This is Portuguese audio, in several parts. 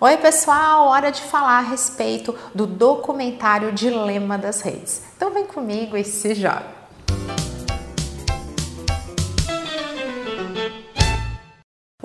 Oi, pessoal, hora de falar a respeito do documentário Dilema das Redes. Então vem comigo e se joga.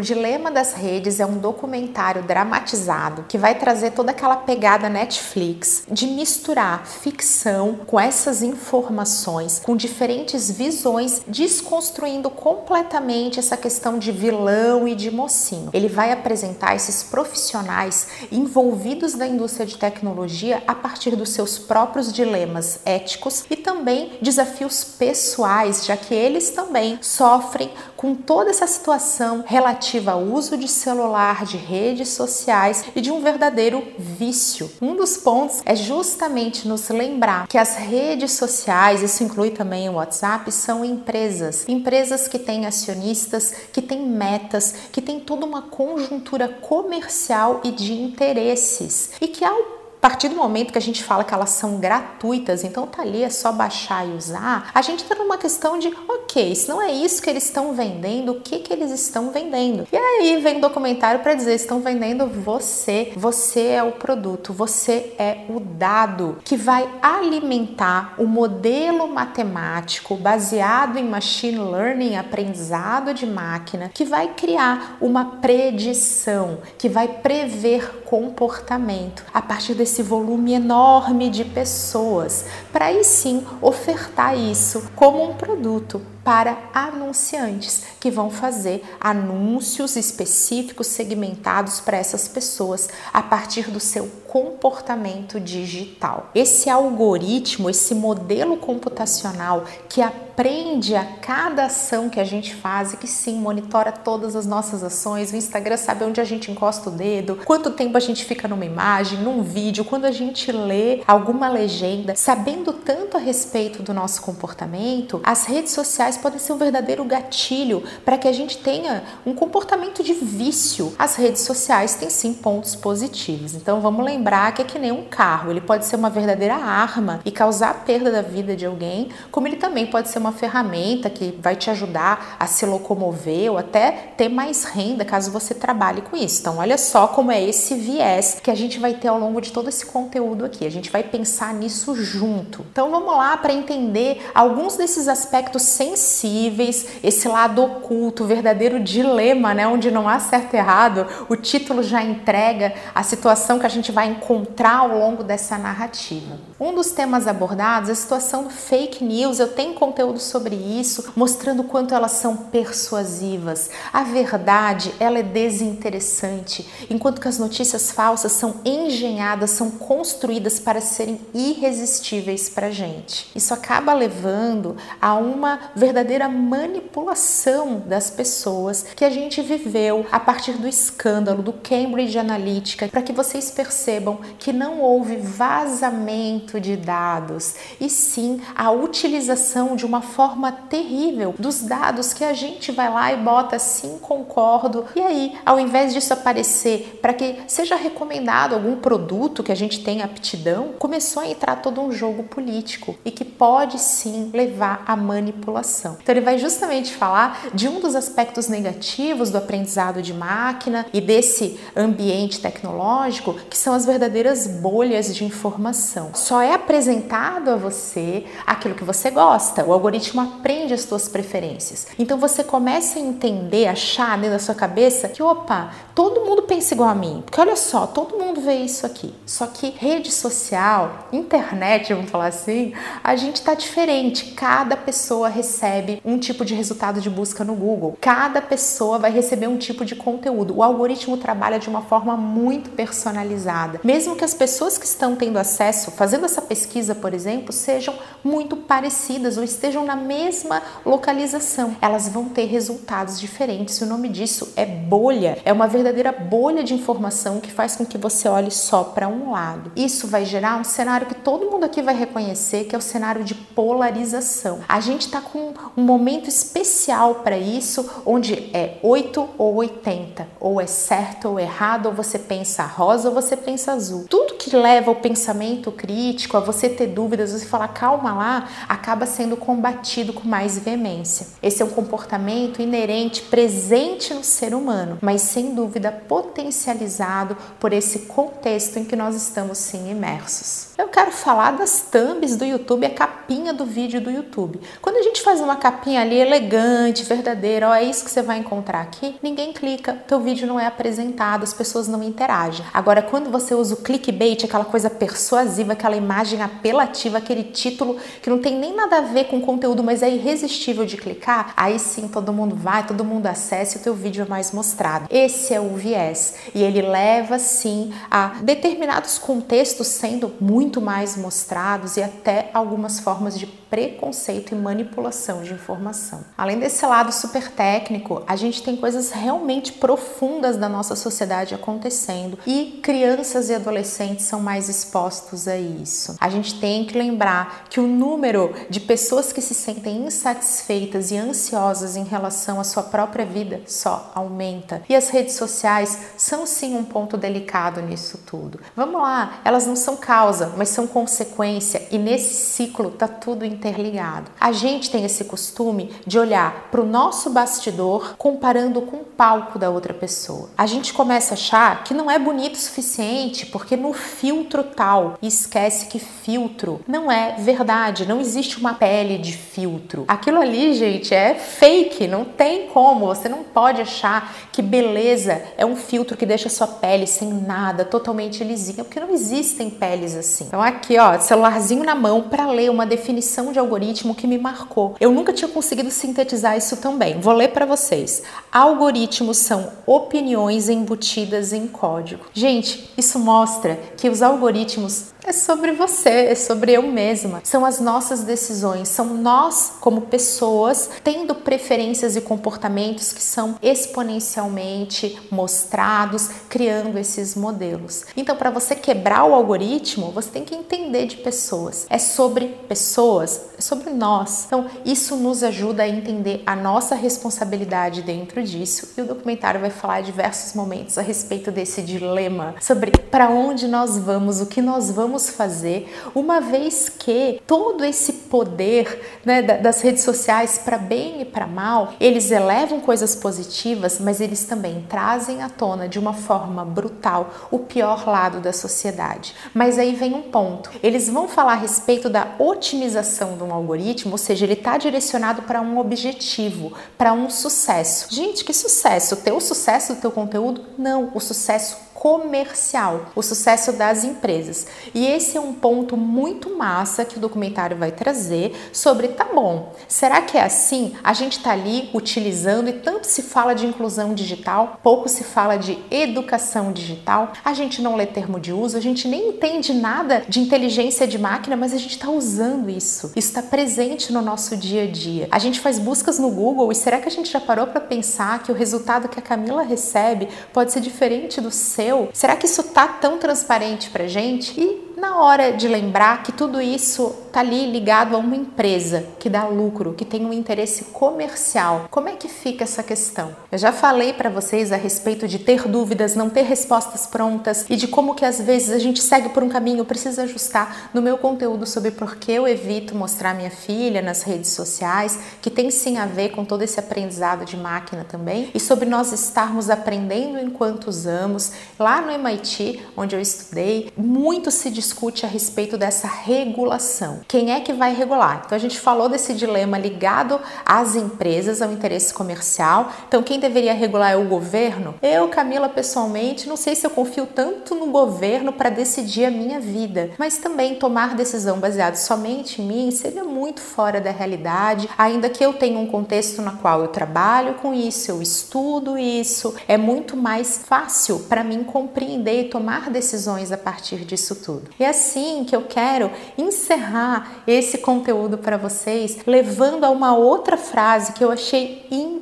O Dilema das Redes é um documentário dramatizado que vai trazer toda aquela pegada Netflix de misturar ficção com essas informações, com diferentes visões, desconstruindo completamente essa questão de vilão e de mocinho. Ele vai apresentar esses profissionais envolvidos na indústria de tecnologia a partir dos seus próprios dilemas éticos e também desafios pessoais, já que eles também sofrem com toda essa situação relativa ao uso de celular, de redes sociais e de um verdadeiro vício. Um dos pontos é justamente nos lembrar que as redes sociais, isso inclui também o WhatsApp, são empresas. Empresas que têm acionistas, que têm metas, que têm toda uma conjuntura comercial e de interesses. E que ao a partir do momento que a gente fala que elas são gratuitas, então tá ali, é só baixar e usar, a gente tá numa questão de, ok, se não é isso que eles estão vendendo, o que que eles estão vendendo? E aí vem o documentário para dizer, estão vendendo você, você é o produto, você é o dado que vai alimentar o modelo matemático baseado em machine learning, aprendizado de máquina, que vai criar uma predição, que vai prever comportamento a partir desse esse volume enorme de pessoas, para aí sim ofertar isso como um produto para anunciantes que vão fazer anúncios específicos segmentados para essas pessoas a partir do seu comportamento digital. Esse algoritmo, esse modelo computacional que aprende a cada ação que a gente faz e que sim monitora todas as nossas ações, o Instagram sabe onde a gente encosta o dedo, quanto tempo a gente fica numa imagem, num vídeo, quando a gente lê alguma legenda, sabendo tanto a respeito do nosso comportamento, as redes sociais sociais podem ser um verdadeiro gatilho para que a gente tenha um comportamento de vício. As redes sociais têm sim pontos positivos. Então vamos lembrar que é que nem um carro, ele pode ser uma verdadeira arma e causar a perda da vida de alguém, como ele também pode ser uma ferramenta que vai te ajudar a se locomover ou até ter mais renda caso você trabalhe com isso. Então olha só como é esse viés que a gente vai ter ao longo de todo esse conteúdo aqui. A gente vai pensar nisso junto. Então vamos lá para entender alguns desses aspectos sensíveis sensíveis, esse lado oculto, o verdadeiro dilema, né, onde não há certo e errado, o título já entrega a situação que a gente vai encontrar ao longo dessa narrativa. Um dos temas abordados é a situação do fake news. Eu tenho conteúdo sobre isso, mostrando quanto elas são persuasivas. A verdade, ela é desinteressante, enquanto que as notícias falsas são engenhadas, são construídas para serem irresistíveis para gente. Isso acaba levando a uma verdadeira manipulação das pessoas que a gente viveu a partir do escândalo do Cambridge Analytica, para que vocês percebam que não houve vazamento de dados, e sim a utilização de uma forma terrível dos dados que a gente vai lá e bota sim, concordo. E aí, ao invés disso aparecer para que seja recomendado algum produto que a gente tenha aptidão, começou a entrar todo um jogo político e que pode sim levar à manipulação. Então, ele vai justamente falar de um dos aspectos negativos do aprendizado de máquina e desse ambiente tecnológico, que são as verdadeiras bolhas de informação. Só é apresentado a você aquilo que você gosta. O algoritmo aprende as suas preferências. Então, você começa a entender, achar dentro da sua cabeça que, opa, todo mundo pensa igual a mim. Porque olha só, todo mundo vê isso aqui. Só que rede social, internet, vamos falar assim, a gente está diferente. Cada pessoa recebe um tipo de resultado de busca no Google. Cada pessoa vai receber um tipo de conteúdo. O algoritmo trabalha de uma forma muito personalizada. Mesmo que as pessoas que estão tendo acesso, fazendo essa pesquisa, por exemplo, sejam muito parecidas ou estejam na mesma localização, elas vão ter resultados diferentes. O nome disso é bolha. É uma verdadeira bolha de informação que faz com que você olhe só para um lado. Isso vai gerar um cenário que todo mundo aqui vai reconhecer que é o cenário de polarização. A gente está com um momento especial para isso, onde é 8 ou 80, ou é certo ou errado, ou você pensa rosa ou você pensa azul. Tudo que leva ao pensamento crítico, a você ter dúvidas, você falar calma lá, acaba sendo combatido com mais veemência. Esse é um comportamento inerente, presente no ser humano, mas sem dúvida potencializado por esse contexto em que nós estamos sim imersos. Eu quero falar das thumbs do YouTube, a capinha do vídeo do YouTube. Quando a gente faz uma capinha ali elegante, verdadeira, ó, é isso que você vai encontrar aqui, ninguém clica, teu vídeo não é apresentado, as pessoas não interagem. Agora, quando você usa o clickbait, aquela coisa persuasiva, aquela imagem apelativa, aquele título que não tem nem nada a ver com o conteúdo, mas é irresistível de clicar, aí sim todo mundo vai, todo mundo acessa e o teu vídeo é mais mostrado. Esse é o viés e ele leva sim a determinados contextos sendo muito mais mostrados e até algumas formas de preconceito e manipulação de informação. Além desse lado super técnico, a gente tem coisas realmente profundas da nossa sociedade acontecendo e crianças e adolescentes são mais expostos a isso. A gente tem que lembrar que o número de pessoas que se sentem insatisfeitas e ansiosas em relação à sua própria vida só aumenta. E as redes sociais são sim um ponto delicado nisso tudo. Vamos lá, elas não são causa, mas são consequência e nesse ciclo tá tudo interligado. A gente tem esse costume de olhar para o nosso bastidor comparando com o palco da outra pessoa. A gente começa a achar que não é bonito o suficiente porque no filtro tal e esquece que filtro não é verdade, não existe uma pele de filtro. Aquilo ali, gente, é fake, não tem como. Você não pode achar que beleza é um filtro que deixa sua pele sem nada, totalmente lisinha, porque não existem peles assim. Então aqui, ó, celularzinho na mão para ler uma definição de algoritmo que me marcou. Eu nunca tinha conseguido sintetizar isso também. Vou ler para vocês. Algoritmos são opiniões embutidas em código. Gente, isso mostra que os algoritmos é sobre você, é sobre eu mesma. São as nossas decisões, são nós, como pessoas, tendo preferências e comportamentos que são exponencialmente mostrados, criando esses modelos. Então, para você quebrar o algoritmo, você tem que entender de pessoas. É sobre pessoas, é sobre nós. Então, isso nos ajuda a entender a nossa responsabilidade dentro disso. E o documentário vai falar diversos momentos a respeito desse dilema sobre para onde nós vamos, o que nós vamos vamos fazer, uma vez que todo esse poder né, das redes sociais, para bem e para mal, eles elevam coisas positivas, mas eles também trazem à tona de uma forma brutal o pior lado da sociedade. Mas aí vem um ponto: eles vão falar a respeito da otimização de um algoritmo, ou seja, ele está direcionado para um objetivo, para um sucesso. Gente, que sucesso? Ter o sucesso do teu conteúdo? Não, o sucesso comercial, o sucesso das empresas. E esse é um ponto muito massa que o documentário vai trazer sobre, tá bom, será que é assim? A gente está ali utilizando e tanto se fala de inclusão digital, pouco se fala de educação digital, a gente não lê termo de uso, a gente nem entende nada de inteligência de máquina, mas a gente está usando isso. Isso está presente no nosso dia a dia. A gente faz buscas no Google e será que a gente já parou para pensar que o resultado que a Camila recebe pode ser diferente do seu? Será que isso tá tão transparente pra gente? E na hora de lembrar que tudo isso está ali ligado a uma empresa que dá lucro, que tem um interesse comercial. Como é que fica essa questão? Eu já falei para vocês a respeito de ter dúvidas, não ter respostas prontas e de como que às vezes a gente segue por um caminho, precisa ajustar no meu conteúdo sobre por que eu evito mostrar minha filha nas redes sociais, que tem sim a ver com todo esse aprendizado de máquina também, e sobre nós estarmos aprendendo enquanto usamos. Lá no MIT, onde eu estudei, muito se discute a respeito dessa regulação. Quem é que vai regular? Então a gente falou desse dilema ligado às empresas, ao interesse comercial. Então quem deveria regular é o governo? Eu, Camila, pessoalmente, não sei se eu confio tanto no governo para decidir a minha vida, mas também tomar decisão baseada somente em mim seria muito fora da realidade, ainda que eu tenha um contexto na qual eu trabalho com isso, eu estudo isso, é muito mais fácil para mim compreender e tomar decisões a partir disso tudo. E é assim que eu quero encerrar esse conteúdo para vocês levando a uma outra frase que eu achei incrível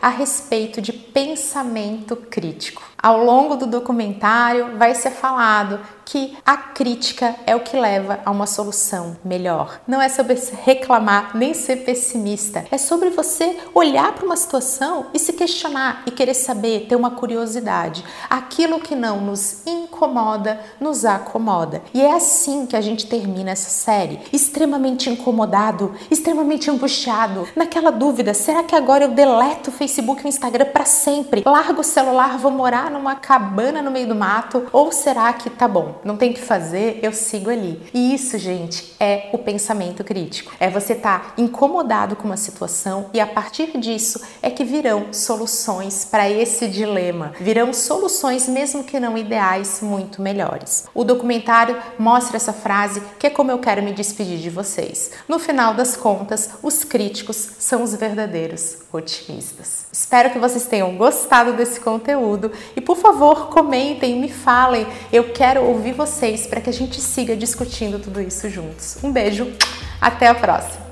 a respeito de pensamento crítico. Ao longo do documentário vai ser falado que a crítica é o que leva a uma solução melhor. Não é sobre reclamar nem ser pessimista, é sobre você olhar para uma situação e se questionar e querer saber, ter uma curiosidade. Aquilo que não nos incomoda, nos acomoda. E é assim que a gente termina essa série, extremamente incomodado, extremamente angustiado, naquela dúvida, será que agora eu deleto o Facebook e o Instagram para sempre? Largo o celular, vou morar numa cabana no meio do mato? Ou será que tá bom, não tem que fazer, eu sigo ali? E isso, gente, é o pensamento crítico. É você estar tá incomodado com uma situação e a partir disso é que virão soluções para esse dilema. Virão soluções, mesmo que não ideais, muito melhores. O documentário mostra essa frase que é como eu quero me despedir de vocês. No final das contas, os críticos são os verdadeiros otimistas. Espero que vocês tenham gostado desse conteúdo e por favor, comentem, me falem. Eu quero ouvir vocês para que a gente siga discutindo tudo isso juntos. Um beijo, até a próxima!